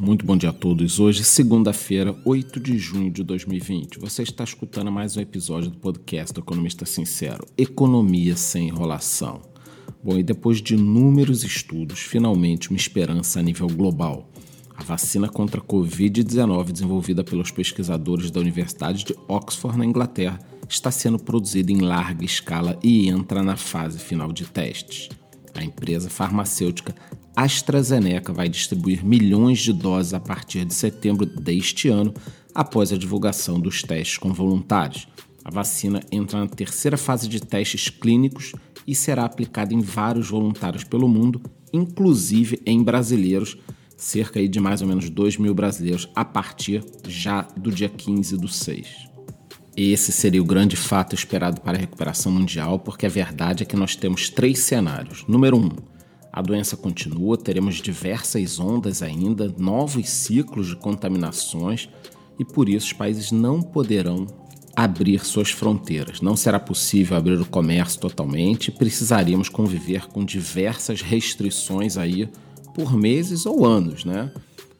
Muito bom dia a todos. Hoje, segunda-feira, 8 de junho de 2020. Você está escutando mais um episódio do podcast do Economista Sincero: Economia sem enrolação. Bom, e depois de inúmeros estudos, finalmente uma esperança a nível global. A vacina contra a Covid-19, desenvolvida pelos pesquisadores da Universidade de Oxford, na Inglaterra, está sendo produzida em larga escala e entra na fase final de testes. A empresa farmacêutica AstraZeneca vai distribuir milhões de doses a partir de setembro deste ano, após a divulgação dos testes com voluntários. A vacina entra na terceira fase de testes clínicos e será aplicada em vários voluntários pelo mundo, inclusive em brasileiros, cerca de mais ou menos 2 mil brasileiros, a partir já do dia 15 do 6. Esse seria o grande fato esperado para a recuperação mundial, porque a verdade é que nós temos três cenários. Número um, a doença continua, teremos diversas ondas ainda, novos ciclos de contaminações e por isso os países não poderão abrir suas fronteiras. Não será possível abrir o comércio totalmente, precisaríamos conviver com diversas restrições aí por meses ou anos, né?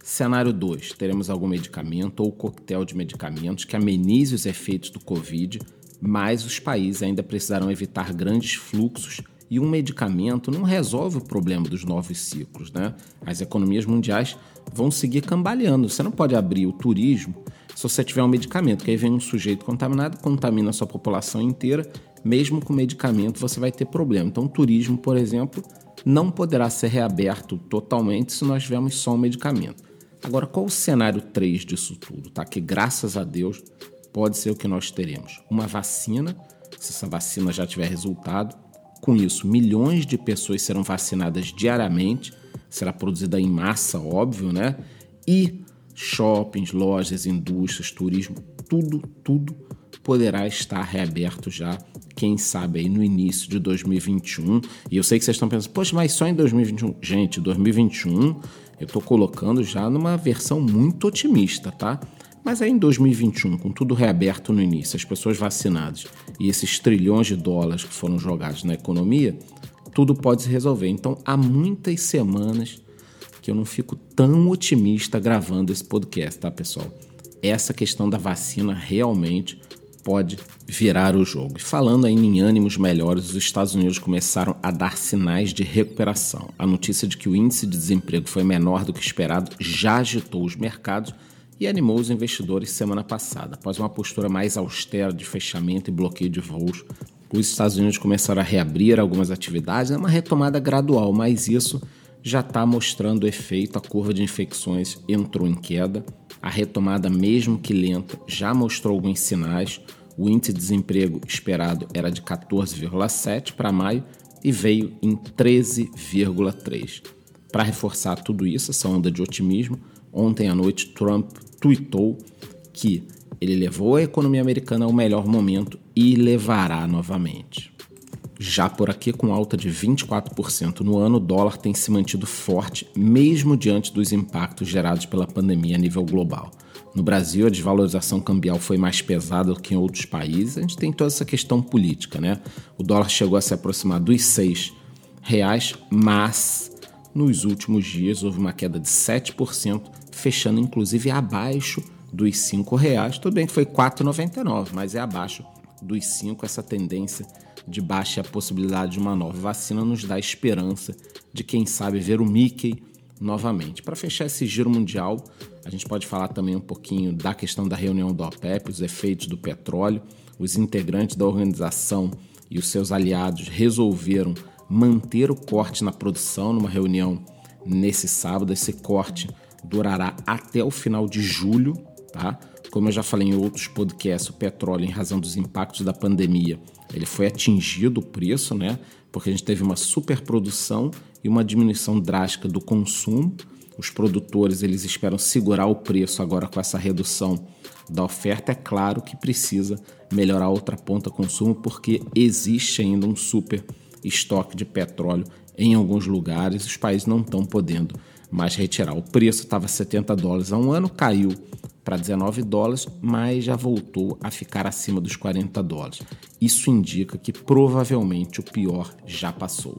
Cenário 2: teremos algum medicamento ou coquetel de medicamentos que amenize os efeitos do Covid, mas os países ainda precisarão evitar grandes fluxos e um medicamento não resolve o problema dos novos ciclos, né? As economias mundiais vão seguir cambaleando. Você não pode abrir o turismo se você tiver um medicamento, que aí vem um sujeito contaminado, contamina a sua população inteira, mesmo com medicamento você vai ter problema. Então, o turismo, por exemplo, não poderá ser reaberto totalmente se nós tivermos só um medicamento. Agora, qual o cenário 3 disso tudo? Tá? Que graças a Deus pode ser o que nós teremos. Uma vacina, se essa vacina já tiver resultado, com isso, milhões de pessoas serão vacinadas diariamente, será produzida em massa, óbvio, né? E shoppings, lojas, indústrias, turismo, tudo, tudo poderá estar reaberto já, quem sabe aí no início de 2021. E eu sei que vocês estão pensando, poxa, mas só em 2021? Gente, 2021 eu estou colocando já numa versão muito otimista, tá? Mas aí em 2021, com tudo reaberto no início, as pessoas vacinadas e esses trilhões de dólares que foram jogados na economia, tudo pode se resolver. Então há muitas semanas que eu não fico tão otimista gravando esse podcast, tá, pessoal? Essa questão da vacina realmente pode virar o jogo. E falando ainda em ânimos melhores, os Estados Unidos começaram a dar sinais de recuperação. A notícia de que o índice de desemprego foi menor do que esperado já agitou os mercados e animou os investidores semana passada. Após uma postura mais austera de fechamento e bloqueio de voos, os Estados Unidos começaram a reabrir algumas atividades, é uma retomada gradual, mas isso já está mostrando efeito. A curva de infecções entrou em queda, a retomada, mesmo que lenta, já mostrou alguns sinais. O índice de desemprego esperado era de 14,7 para maio e veio em 13,3. Para reforçar tudo isso, essa onda de otimismo, ontem à noite Trump tweetou que ele levou a economia americana ao melhor momento e levará novamente. Já por aqui, com alta de 24% no ano, o dólar tem se mantido forte, mesmo diante dos impactos gerados pela pandemia a nível global. No Brasil, a desvalorização cambial foi mais pesada do que em outros países. A gente tem toda essa questão política, né? O dólar chegou a se aproximar dos seis reais, mas nos últimos dias houve uma queda de 7%, fechando inclusive abaixo dos R$ reais. Tudo bem que foi R$ 4,99, mas é abaixo dos 5 essa tendência de baixa possibilidade de uma nova vacina nos dá esperança de quem sabe ver o Mickey novamente. Para fechar esse giro mundial, a gente pode falar também um pouquinho da questão da reunião da OPEP, os efeitos do petróleo. Os integrantes da organização e os seus aliados resolveram manter o corte na produção numa reunião nesse sábado. Esse corte durará até o final de julho, tá? Como eu já falei em outros podcasts, o petróleo, em razão dos impactos da pandemia, ele foi atingido o preço, né? Porque a gente teve uma superprodução e uma diminuição drástica do consumo. Os produtores eles esperam segurar o preço agora com essa redução da oferta. É claro que precisa melhorar outra ponta consumo porque existe ainda um super estoque de petróleo em alguns lugares. Os países não estão podendo mais retirar. O preço estava 70 dólares há um ano, caiu para 19 dólares, mas já voltou a ficar acima dos 40 dólares. Isso indica que provavelmente o pior já passou.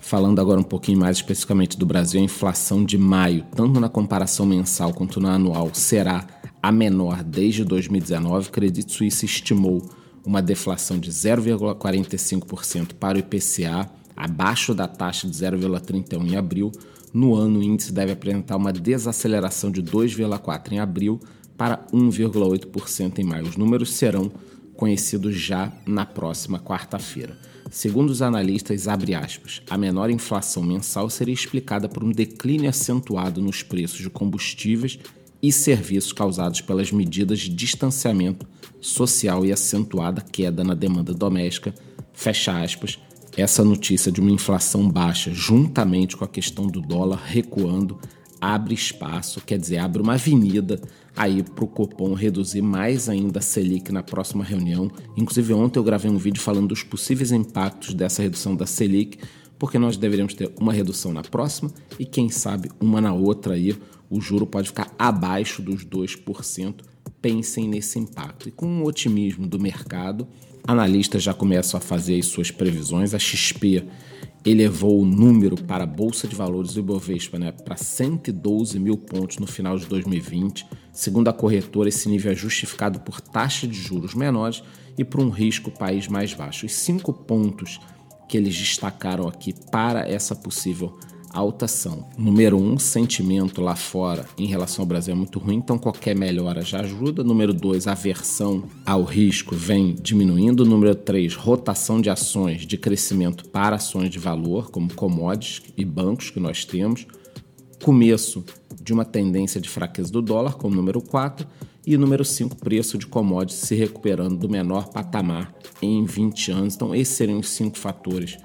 Falando agora um pouquinho mais especificamente do Brasil, a inflação de maio, tanto na comparação mensal quanto na anual, será a menor desde 2019. O Credit Suisse estimou uma deflação de 0,45% para o IPCA, abaixo da taxa de 0,31 em abril. No ano, o índice deve apresentar uma desaceleração de 2,4% em abril para 1,8% em maio. Os números serão conhecidos já na próxima quarta-feira. Segundo os analistas, aspas, a menor inflação mensal seria explicada por um declínio acentuado nos preços de combustíveis e serviços causados pelas medidas de distanciamento social e acentuada queda na demanda doméstica, fecha aspas, essa notícia de uma inflação baixa, juntamente com a questão do dólar recuando, abre espaço, quer dizer, abre uma avenida aí para o Copom reduzir mais ainda a Selic na próxima reunião. Inclusive, ontem eu gravei um vídeo falando dos possíveis impactos dessa redução da Selic, porque nós deveríamos ter uma redução na próxima e, quem sabe, uma na outra aí. O juro pode ficar abaixo dos 2%. Pensem nesse impacto. E com o otimismo do mercado, analistas já começam a fazer as suas previsões. A XP elevou o número para a Bolsa de Valores do Ibovespa né, para 112 mil pontos no final de 2020. Segundo a corretora, esse nível é justificado por taxa de juros menores e por um risco país mais baixo. Os cinco pontos que eles destacaram aqui para essa possível alta são. Número um, sentimento lá fora em relação ao Brasil é muito ruim, então qualquer melhora já ajuda. Número dois, aversão ao risco vem diminuindo. Número três, rotação de ações de crescimento para ações de valor, como commodities e bancos que nós temos. Começo de uma tendência de fraqueza do dólar, como número 4, e número 5, preço de commodities se recuperando do menor patamar em 20 anos. Então, esses seriam os cinco fatores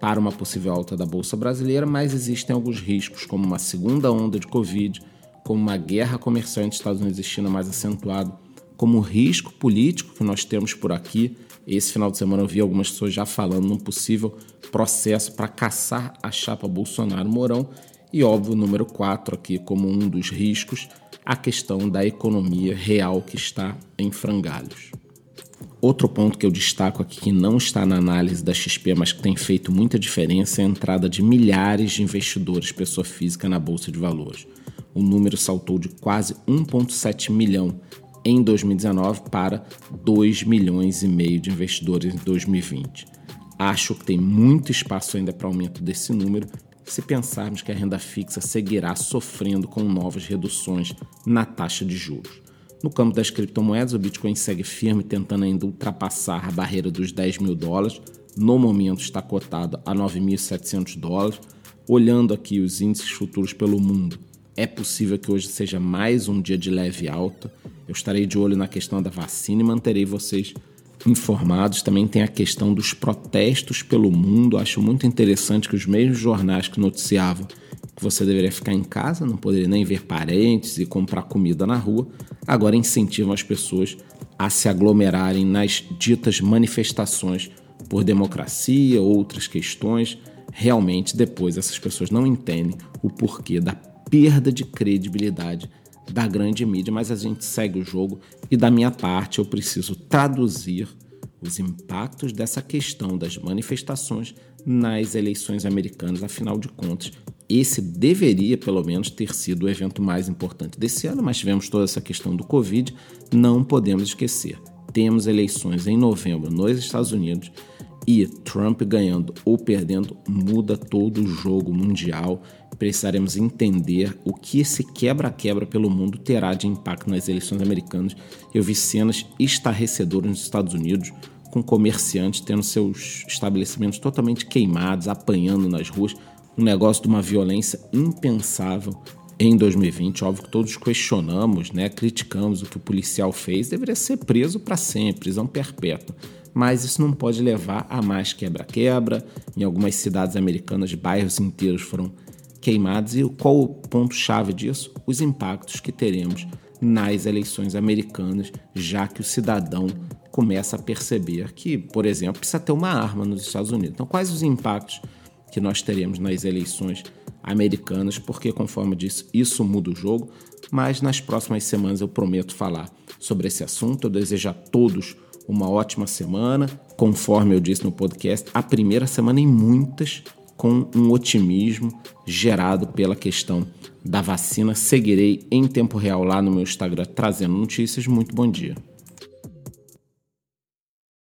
para uma possível alta da Bolsa Brasileira, mas existem alguns riscos, como uma segunda onda de Covid, como uma guerra comercial entre Estados Unidos e China mais acentuado, como o risco político que nós temos por aqui. Esse final de semana eu vi algumas pessoas já falando num possível processo para caçar a chapa Bolsonaro-Mourão. E óbvio, número 4 aqui como um dos riscos, a questão da economia real que está em frangalhos. Outro ponto que eu destaco aqui que não está na análise da XP, mas que tem feito muita diferença é a entrada de milhares de investidores, pessoa física, na Bolsa de Valores. O número saltou de quase 1,7 milhão em 2019 para 2 milhões e meio de investidores em 2020. Acho que tem muito espaço ainda para aumento desse número se pensarmos que a renda fixa seguirá sofrendo com novas reduções na taxa de juros. No campo das criptomoedas, o Bitcoin segue firme, tentando ainda ultrapassar a barreira dos 10 mil dólares. No momento está cotado a 9.700 dólares. Olhando aqui os índices futuros pelo mundo, é possível que hoje seja mais um dia de leve alta. Eu estarei de olho na questão da vacina e manterei vocês informados. Também tem a questão dos protestos pelo mundo. Acho muito interessante que os mesmos jornais que noticiavam que você deveria ficar em casa, não poderia nem ver parentes e comprar comida na rua, agora incentivam as pessoas a se aglomerarem nas ditas manifestações por democracia, outras questões. Realmente, depois, essas pessoas não entendem o porquê da perda de credibilidade da grande mídia, mas a gente segue o jogo e, da minha parte, eu preciso traduzir os impactos dessa questão das manifestações nas eleições americanas. Afinal de contas, esse deveria, pelo menos, ter sido o evento mais importante desse ano, mas tivemos toda essa questão do Covid, não podemos esquecer. Temos eleições em novembro nos Estados Unidos e Trump ganhando ou perdendo muda todo o jogo mundial. Precisaremos entender o que esse quebra-quebra pelo mundo terá de impacto nas eleições americanas. Eu vi cenas estarrecedoras nos Estados Unidos, com comerciantes tendo seus estabelecimentos totalmente queimados, apanhando nas ruas um negócio de uma violência impensável em 2020. Óbvio que todos questionamos, né, criticamos o que o policial fez, deveria ser preso para sempre, prisão perpétua. Mas isso não pode levar a mais quebra-quebra. Em algumas cidades americanas, bairros inteiros foram queimados. E qual o ponto-chave disso? Os impactos que teremos nas eleições americanas, já que o cidadão começa a perceber que, por exemplo, precisa ter uma arma nos Estados Unidos. Então, quais os impactos que nós teremos nas eleições americanas, porque, conforme disse, isso muda o jogo. Mas nas próximas semanas eu prometo falar sobre esse assunto. Eu desejo a todos uma ótima semana. Conforme eu disse no podcast, a primeira semana em muitas com um otimismo gerado pela questão da vacina. Seguirei em tempo real lá no meu Instagram trazendo notícias. Muito bom dia.